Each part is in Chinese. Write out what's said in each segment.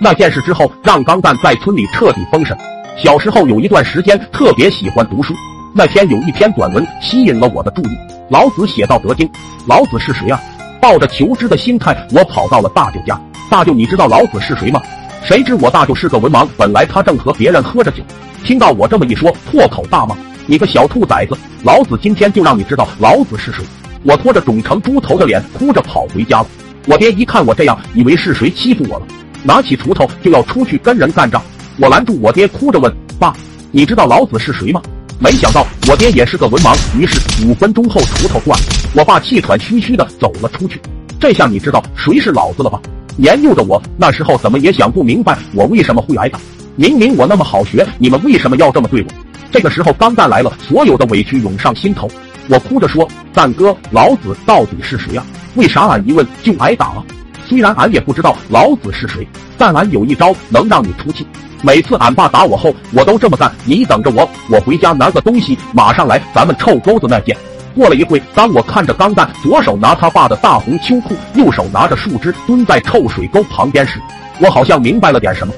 那件事之后，让钢蛋在村里彻底封神。小时候有一段时间特别喜欢读书，那天有一篇短文吸引了我的注意。老子写道德经，老子是谁啊？抱着求知的心态，我跑到了大舅家。大舅，你知道老子是谁吗？谁知我大舅是个文盲，本来他正和别人喝着酒，听到我这么一说，破口大骂：“你个小兔崽子！老子今天就让你知道老子是谁！”我拖着肿成猪头的脸，哭着跑回家了。我爹一看我这样，以为是谁欺负我了，拿起锄头就要出去跟人干仗。我拦住我爹，哭着问：“爸，你知道老子是谁吗？”没想到我爹也是个文盲，于是五分钟后锄头断了，我爸气喘吁吁的走了出去。这下你知道谁是老子了吧？年幼的我那时候怎么也想不明白，我为什么会挨打？明明我那么好学，你们为什么要这么对我？这个时候刚蛋来了，所有的委屈涌上心头，我哭着说：“蛋哥，老子到底是谁呀？为啥俺一问就挨打了？虽然俺也不知道老子是谁，但俺有一招能让你出气。”每次俺爸打我后，我都这么干。你等着我，我回家拿个东西，马上来。咱们臭沟子那见。过了一会，当我看着钢蛋左手拿他爸的大红秋裤，右手拿着树枝蹲在臭水沟旁边时，我好像明白了点什么，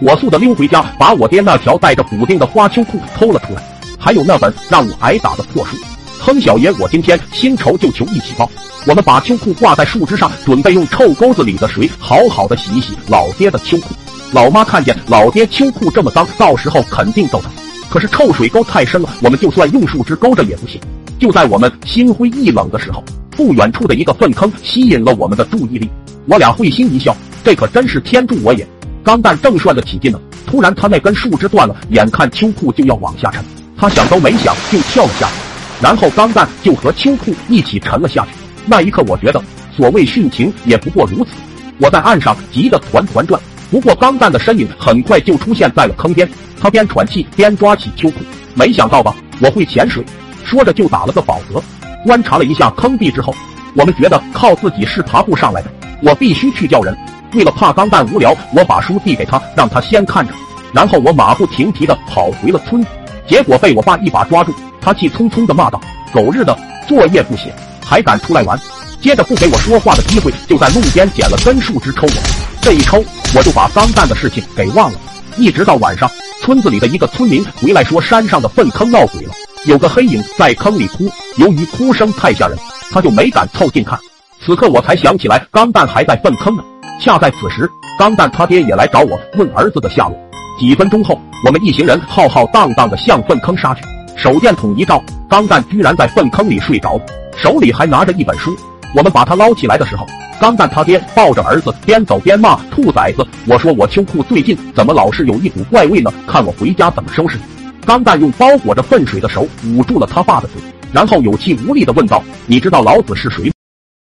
火速的溜回家，把我爹那条带着补丁的花秋裤偷了出来，还有那本让我挨打的破书。哼，小爷，我今天新仇旧仇一起报。我们把秋裤挂在树枝上，准备用臭沟子里的水好好的洗一洗老爹的秋裤。老妈看见老爹秋裤这么脏，到时候肯定揍他。可是臭水沟太深了，我们就算用树枝勾着也不行。就在我们心灰意冷的时候，不远处的一个粪坑吸引了我们的注意力。我俩会心一笑，这可真是天助我也。钢蛋正涮得起劲呢，突然他那根树枝断了，眼看秋裤就要往下沉，他想都没想就跳了下去，然后钢蛋就和秋裤一起沉了下去。那一刻，我觉得所谓殉情也不过如此。我在岸上急得团团转。不过，钢蛋的身影很快就出现在了坑边。他边喘气边抓起秋裤，没想到吧，我会潜水。说着就打了个饱嗝。观察了一下坑壁之后，我们觉得靠自己是爬不上来的，我必须去叫人。为了怕钢蛋无聊，我把书递给他，让他先看着。然后我马不停蹄地跑回了村，结果被我爸一把抓住。他气冲冲地骂道：“狗日的，作业不写，还敢出来玩！”接着不给我说话的机会，就在路边捡了根树枝抽我。这一抽。我就把钢蛋的事情给忘了，一直到晚上，村子里的一个村民回来说山上的粪坑闹鬼了，有个黑影在坑里哭。由于哭声太吓人，他就没敢凑近看。此刻我才想起来，钢蛋还在粪坑呢。恰在此时，钢蛋他爹也来找我问儿子的下落。几分钟后，我们一行人浩浩荡荡的向粪坑杀去。手电筒一照，钢蛋居然在粪坑里睡着，手里还拿着一本书。我们把他捞起来的时候。钢蛋他爹抱着儿子边走边骂：“兔崽子！”我说：“我秋裤最近怎么老是有一股怪味呢？看我回家怎么收拾你！”钢蛋用包裹着粪水的手捂住了他爸的嘴，然后有气无力的问道：“你知道老子是谁？”